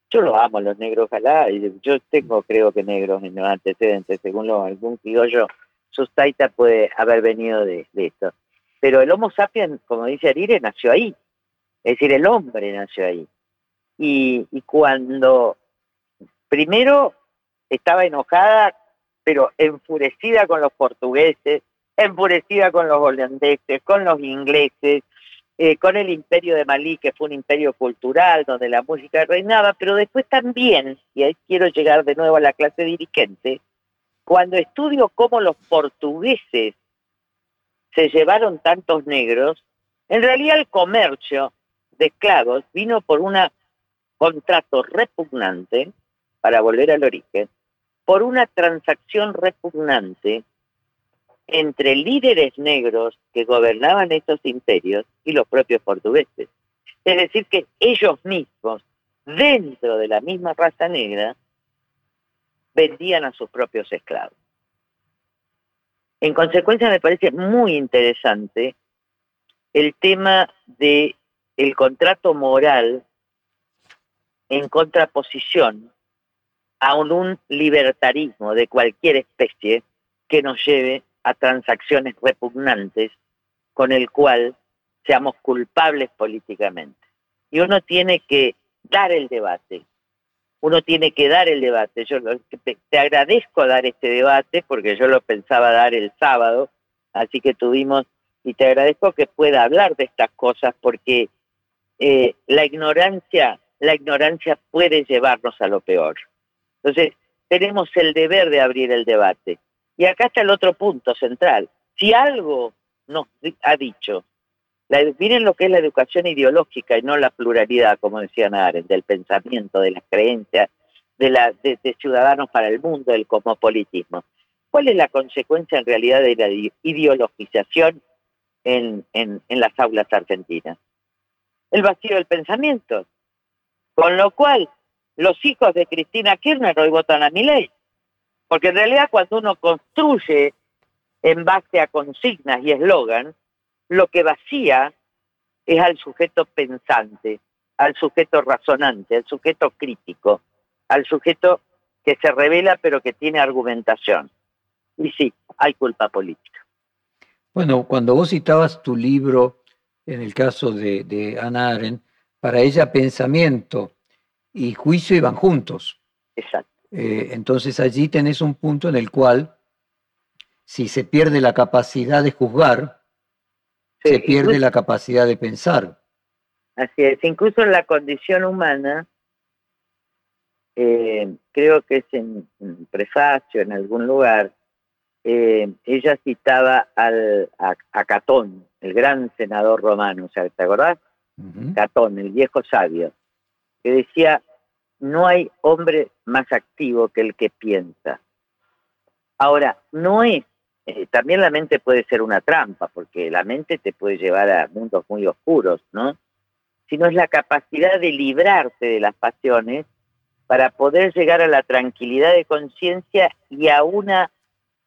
C: Yo lo amo, los negros, ojalá. Yo tengo, creo que negros en los antecedentes, según lo, algún criollo, Sustaita puede haber venido de, esto. Pero el Homo sapiens, como dice Arire, nació ahí. Es decir, el hombre nació ahí. Y, y cuando primero estaba enojada, pero enfurecida con los portugueses, enfurecida con los holandeses, con los ingleses, eh, con el imperio de Malí, que fue un imperio cultural donde la música reinaba, pero después también, y ahí quiero llegar de nuevo a la clase dirigente, cuando estudio cómo los portugueses se llevaron tantos negros, en realidad el comercio de esclavos vino por un contrato repugnante para volver al origen, por una transacción repugnante entre líderes negros que gobernaban estos imperios y los propios portugueses. Es decir, que ellos mismos, dentro de la misma raza negra, vendían a sus propios esclavos. En consecuencia, me parece muy interesante el tema de contrato moral en contraposición a un libertarismo de cualquier especie que nos lleve a transacciones repugnantes con el cual seamos culpables políticamente. Y uno tiene que dar el debate, uno tiene que dar el debate. Yo te, agradezco dar este debate porque yo lo pensaba dar el sábado, así que tuvimos, y te agradezco que pueda hablar de estas cosas porque eh, la ignorancia, la ignorancia puede llevarnos a lo peor. Entonces, tenemos el deber de abrir el debate. Y acá está el otro punto central. Si algo nos ha dicho, miren lo que es la educación ideológica y no la pluralidad, como decía Arendt, del pensamiento, de las creencias, de, la, de, ciudadanos para el mundo, del cosmopolitismo. ¿Cuál es la consecuencia en realidad de la ideologización en las aulas argentinas? El vacío del pensamiento. Con lo cual, los hijos de Cristina Kirchner hoy votan a mi ley. Porque en realidad cuando uno construye en base a consignas y eslogan, lo que vacía es al sujeto pensante, al sujeto razonante, al sujeto crítico, al sujeto que se revela pero que tiene argumentación. Y sí, hay culpa política.
B: Bueno, cuando vos citabas tu libro, en el caso de, de Ana Arendt, para ella pensamiento y juicio iban juntos.
C: Exacto.
B: Eh, entonces allí tenés un punto en el cual, si se pierde la capacidad de juzgar, se pierde la capacidad de pensar.
C: Así es, incluso en la condición humana, eh, creo que es en, prefacio, en algún lugar, eh, ella citaba al, a, Catón, el gran senador romano, ¿te acordás? Catón, el viejo sabio, que decía, no hay hombre más activo que el que piensa. Ahora, no es, eh, también la mente puede ser una trampa, porque la mente te puede llevar a mundos muy oscuros, ¿no? Sino es la capacidad de librarte de las pasiones para poder llegar a la tranquilidad de conciencia y a un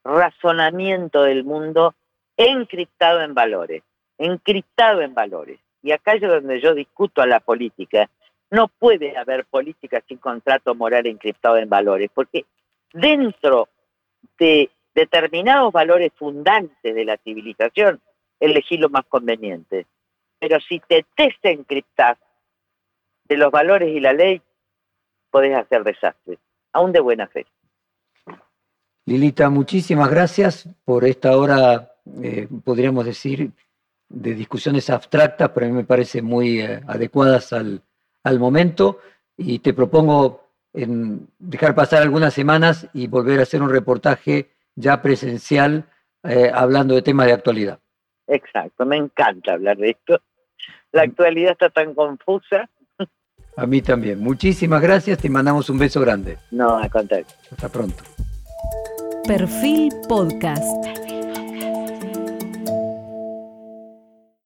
C: razonamiento del mundo encriptado en valores, encriptado en valores. Y acá es donde yo discuto a la política, no puede haber política sin contrato moral encriptado en valores, porque dentro de determinados valores fundantes de la civilización, elegí lo más conveniente. Pero si te desencriptas de los valores y la ley, podés hacer desastres, aún de buena fe.
B: Lilita, muchísimas gracias por esta hora, eh, podríamos decir, de discusiones abstractas, pero a mí me parecen muy eh, adecuadas al, al momento y te propongo en dejar pasar algunas semanas y volver a hacer un reportaje ya presencial eh, hablando de temas de actualidad.
C: Exacto, me encanta hablar de esto. La actualidad está tan confusa.
B: A mí también. Muchísimas gracias, te mandamos un beso grande.
C: No, a contar.
B: Hasta pronto.
A: Perfil Podcast.